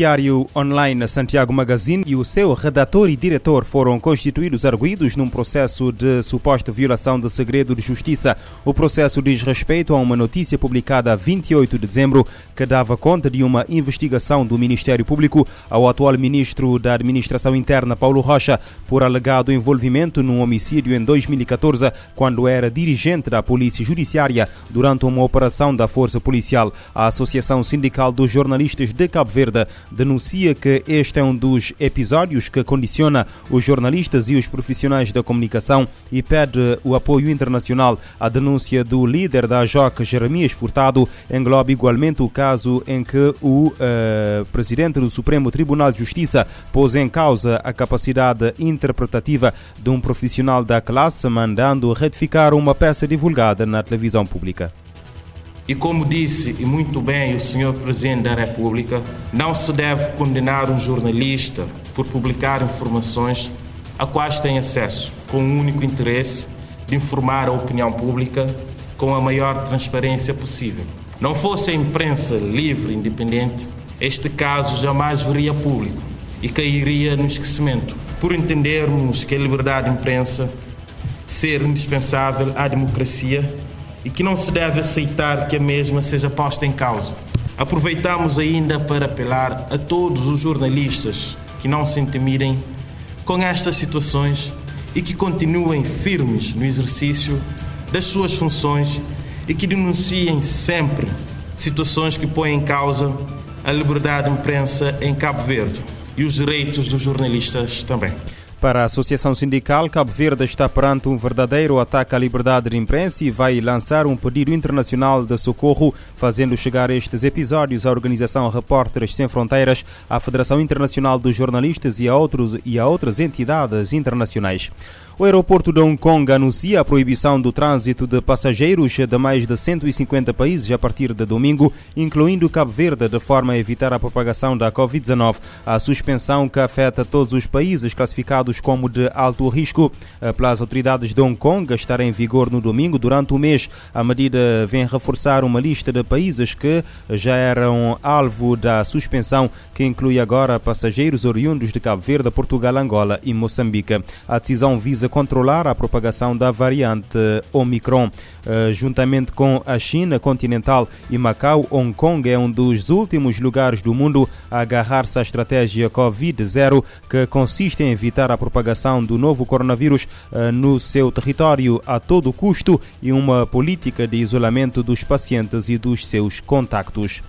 Diário online Santiago Magazine e o seu redator e diretor foram constituídos arguídos num processo de suposta violação de segredo de justiça. O processo diz respeito a uma notícia publicada a 28 de dezembro que dava conta de uma investigação do Ministério Público ao atual ministro da Administração Interna, Paulo Rocha, por alegado envolvimento num homicídio em 2014, quando era dirigente da Polícia Judiciária durante uma operação da Força Policial. A Associação Sindical dos Jornalistas de Cabo Verde denuncia que este é um dos episódios que condiciona os jornalistas e os profissionais da comunicação e pede o apoio internacional. A denúncia do líder da JOC, Jeremias Furtado, engloba igualmente o caso em que o uh, presidente do Supremo Tribunal de Justiça pôs em causa a capacidade interpretativa de um profissional da classe, mandando retificar uma peça divulgada na televisão pública. E como disse e muito bem o Sr. Presidente da República, não se deve condenar um jornalista por publicar informações a quais tem acesso, com o único interesse de informar a opinião pública com a maior transparência possível. Não fosse a imprensa livre e independente, este caso jamais viria público e cairia no esquecimento, por entendermos que a liberdade de imprensa ser indispensável à democracia e que não se deve aceitar que a mesma seja posta em causa. Aproveitamos ainda para apelar a todos os jornalistas que não se intimidem com estas situações e que continuem firmes no exercício das suas funções e que denunciem sempre situações que põem em causa a liberdade de imprensa em Cabo Verde e os direitos dos jornalistas também. Para a Associação Sindical, Cabo Verde está perante um verdadeiro ataque à liberdade de imprensa e vai lançar um pedido internacional de socorro, fazendo chegar estes episódios à Organização Repórteres Sem Fronteiras, à Federação Internacional dos Jornalistas e a, outros, e a outras entidades internacionais. O aeroporto de Hong Kong anuncia a proibição do trânsito de passageiros de mais de 150 países a partir de domingo, incluindo Cabo Verde, de forma a evitar a propagação da Covid-19. A suspensão que afeta todos os países classificados como de alto risco pelas autoridades de Hong Kong estará em vigor no domingo durante o mês. A medida vem reforçar uma lista de países que já eram alvo da suspensão, que inclui agora passageiros oriundos de Cabo Verde, Portugal, Angola e Moçambique. A decisão visa controlar a propagação da variante Omicron. Uh, juntamente com a China continental e Macau, Hong Kong é um dos últimos lugares do mundo a agarrar-se à estratégia Covid-0, que consiste em evitar a propagação do novo coronavírus uh, no seu território a todo custo e uma política de isolamento dos pacientes e dos seus contactos.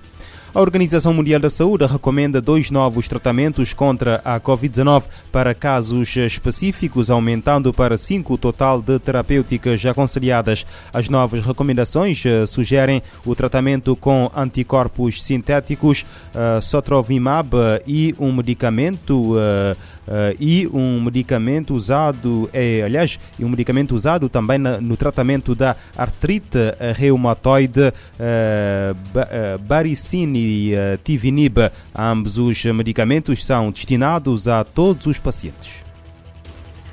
A Organização Mundial da Saúde recomenda dois novos tratamentos contra a Covid-19 para casos específicos, aumentando para cinco o total de terapêuticas aconselhadas. As novas recomendações sugerem o tratamento com anticorpos sintéticos, uh, Sotrovimab e um medicamento uh, Uh, e um medicamento usado, é, aliás, um medicamento usado também na, no tratamento da artrite reumatoide, uh, uh, baricine e tivinib. Ambos os medicamentos são destinados a todos os pacientes.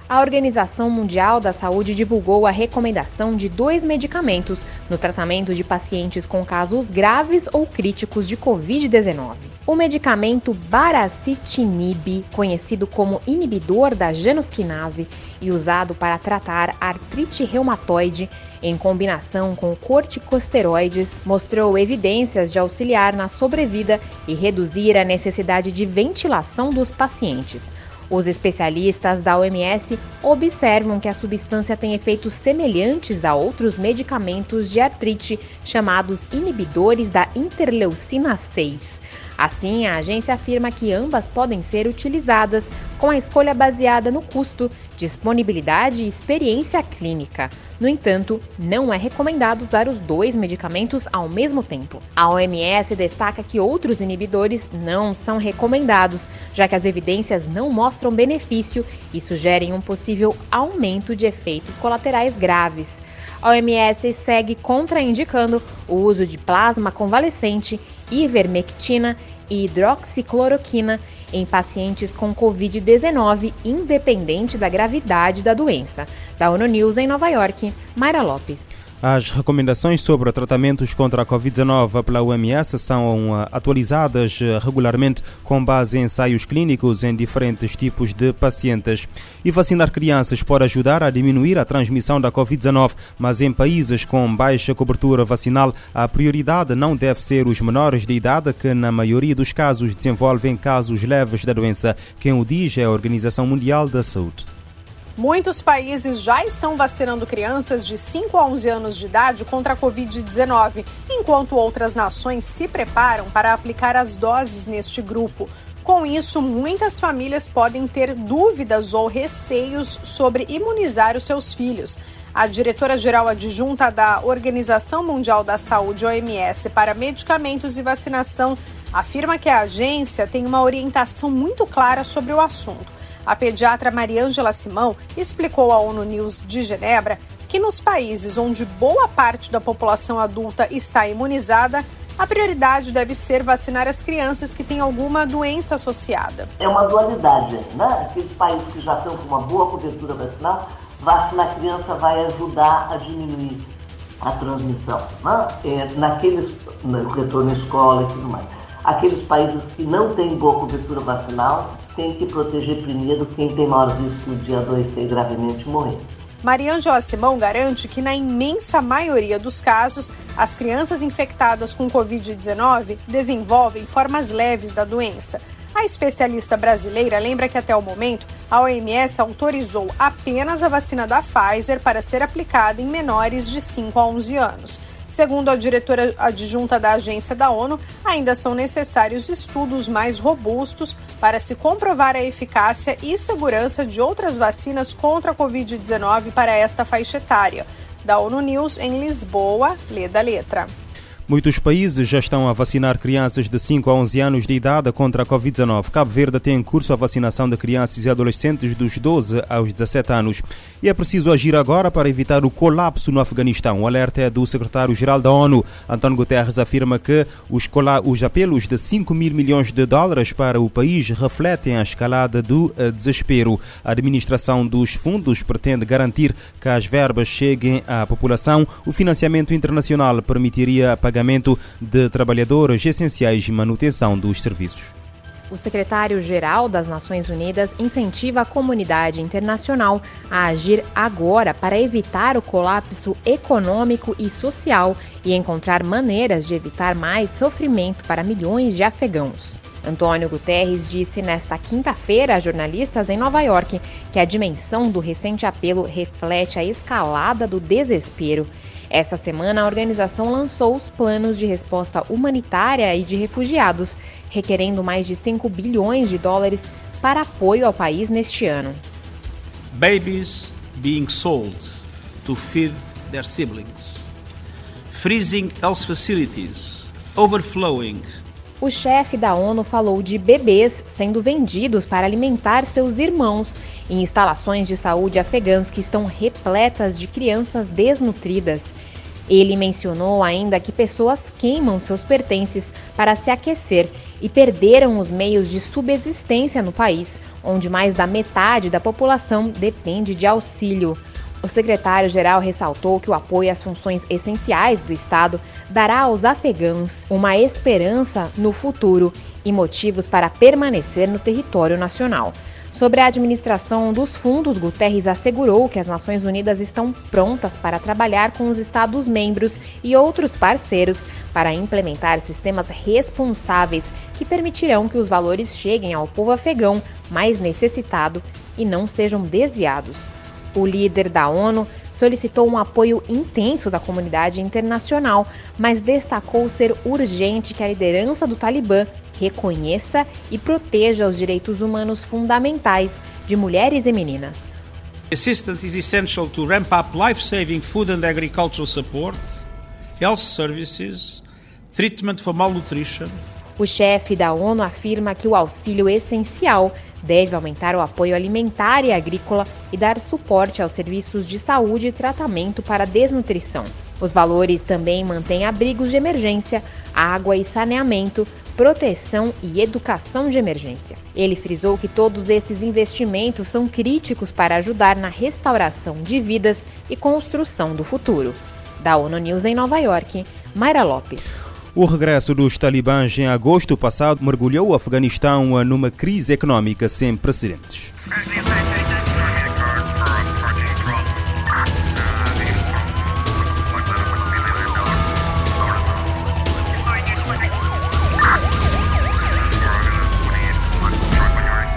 A Organização Mundial da Saúde divulgou a recomendação de dois medicamentos no tratamento de pacientes com casos graves ou críticos de Covid-19. O medicamento Baricitinib, conhecido como inibidor da genusquinase e usado para tratar artrite reumatoide, em combinação com corticosteroides, mostrou evidências de auxiliar na sobrevida e reduzir a necessidade de ventilação dos pacientes. Os especialistas da OMS observam que a substância tem efeitos semelhantes a outros medicamentos de artrite chamados inibidores da interleucina 6. Assim, a agência afirma que ambas podem ser utilizadas com a escolha baseada no custo, disponibilidade e experiência clínica. No entanto, não é recomendado usar os dois medicamentos ao mesmo tempo. A OMS destaca que outros inibidores não são recomendados, já que as evidências não mostram benefício e sugerem um possível aumento de efeitos colaterais graves. A OMS segue contraindicando o uso de plasma convalescente, ivermectina e hidroxicloroquina em pacientes com Covid-19, independente da gravidade da doença. Da ONU News em Nova York, Mayra Lopes. As recomendações sobre tratamentos contra a Covid-19 pela OMS são uh, atualizadas uh, regularmente com base em ensaios clínicos em diferentes tipos de pacientes. E vacinar crianças pode ajudar a diminuir a transmissão da Covid-19, mas em países com baixa cobertura vacinal, a prioridade não deve ser os menores de idade, que na maioria dos casos desenvolvem casos leves da doença. Quem o diz é a Organização Mundial da Saúde. Muitos países já estão vacinando crianças de 5 a 11 anos de idade contra a Covid-19, enquanto outras nações se preparam para aplicar as doses neste grupo. Com isso, muitas famílias podem ter dúvidas ou receios sobre imunizar os seus filhos. A diretora-geral adjunta da Organização Mundial da Saúde, OMS, para medicamentos e vacinação, afirma que a agência tem uma orientação muito clara sobre o assunto. A pediatra Mariângela Simão explicou à ONU News de Genebra que nos países onde boa parte da população adulta está imunizada, a prioridade deve ser vacinar as crianças que têm alguma doença associada. É uma dualidade, né? Aqueles países que já estão com uma boa cobertura vacinal, vacinar a criança vai ajudar a diminuir a transmissão, né? É, naqueles, no retorno à escola e tudo mais. Aqueles países que não têm boa cobertura vacinal, tem que proteger primeiro quem tem maior risco de adoecer gravemente e morrer. Mariângela Simão garante que, na imensa maioria dos casos, as crianças infectadas com Covid-19 desenvolvem formas leves da doença. A especialista brasileira lembra que, até o momento, a OMS autorizou apenas a vacina da Pfizer para ser aplicada em menores de 5 a 11 anos. Segundo a diretora adjunta da agência da ONU, ainda são necessários estudos mais robustos para se comprovar a eficácia e segurança de outras vacinas contra a Covid-19 para esta faixa etária. Da ONU News em Lisboa, lê da letra. Muitos países já estão a vacinar crianças de 5 a 11 anos de idade contra a Covid-19. Cabo Verde tem em curso a vacinação de crianças e adolescentes dos 12 aos 17 anos. E é preciso agir agora para evitar o colapso no Afeganistão. O alerta é do secretário-geral da ONU. António Guterres afirma que os, os apelos de 5 mil milhões de dólares para o país refletem a escalada do uh, desespero. A administração dos fundos pretende garantir que as verbas cheguem à população. O financiamento internacional permitiria pagar de trabalhadores essenciais e manutenção dos serviços. O secretário-geral das Nações Unidas incentiva a comunidade internacional a agir agora para evitar o colapso econômico e social e encontrar maneiras de evitar mais sofrimento para milhões de afegãos. Antônio Guterres disse nesta quinta-feira a jornalistas em Nova York que a dimensão do recente apelo reflete a escalada do desespero esta semana, a organização lançou os planos de resposta humanitária e de refugiados, requerendo mais de 5 bilhões de dólares para apoio ao país neste ano. Babies being sold to feed their siblings. Freezing health facilities, overflowing o chefe da ONU falou de bebês sendo vendidos para alimentar seus irmãos em instalações de saúde afegãs que estão repletas de crianças desnutridas. Ele mencionou ainda que pessoas queimam seus pertences para se aquecer e perderam os meios de subsistência no país, onde mais da metade da população depende de auxílio. O secretário-geral ressaltou que o apoio às funções essenciais do Estado dará aos afegãos uma esperança no futuro e motivos para permanecer no território nacional. Sobre a administração dos fundos, Guterres assegurou que as Nações Unidas estão prontas para trabalhar com os Estados-membros e outros parceiros para implementar sistemas responsáveis que permitirão que os valores cheguem ao povo afegão mais necessitado e não sejam desviados. O líder da ONU solicitou um apoio intenso da comunidade internacional, mas destacou ser urgente que a liderança do Talibã reconheça e proteja os direitos humanos fundamentais de mulheres e meninas. Assistance is essential to ramp up life-saving food and agricultural support, health services, treatment for malnutrition. O chefe da ONU afirma que o auxílio essencial deve aumentar o apoio alimentar e agrícola e dar suporte aos serviços de saúde e tratamento para desnutrição. Os valores também mantêm abrigos de emergência, água e saneamento, proteção e educação de emergência. Ele frisou que todos esses investimentos são críticos para ajudar na restauração de vidas e construção do futuro. Da ONU News em Nova York, Mayra Lopes. O regresso dos talibãs em agosto passado mergulhou o Afeganistão numa crise econômica sem precedentes.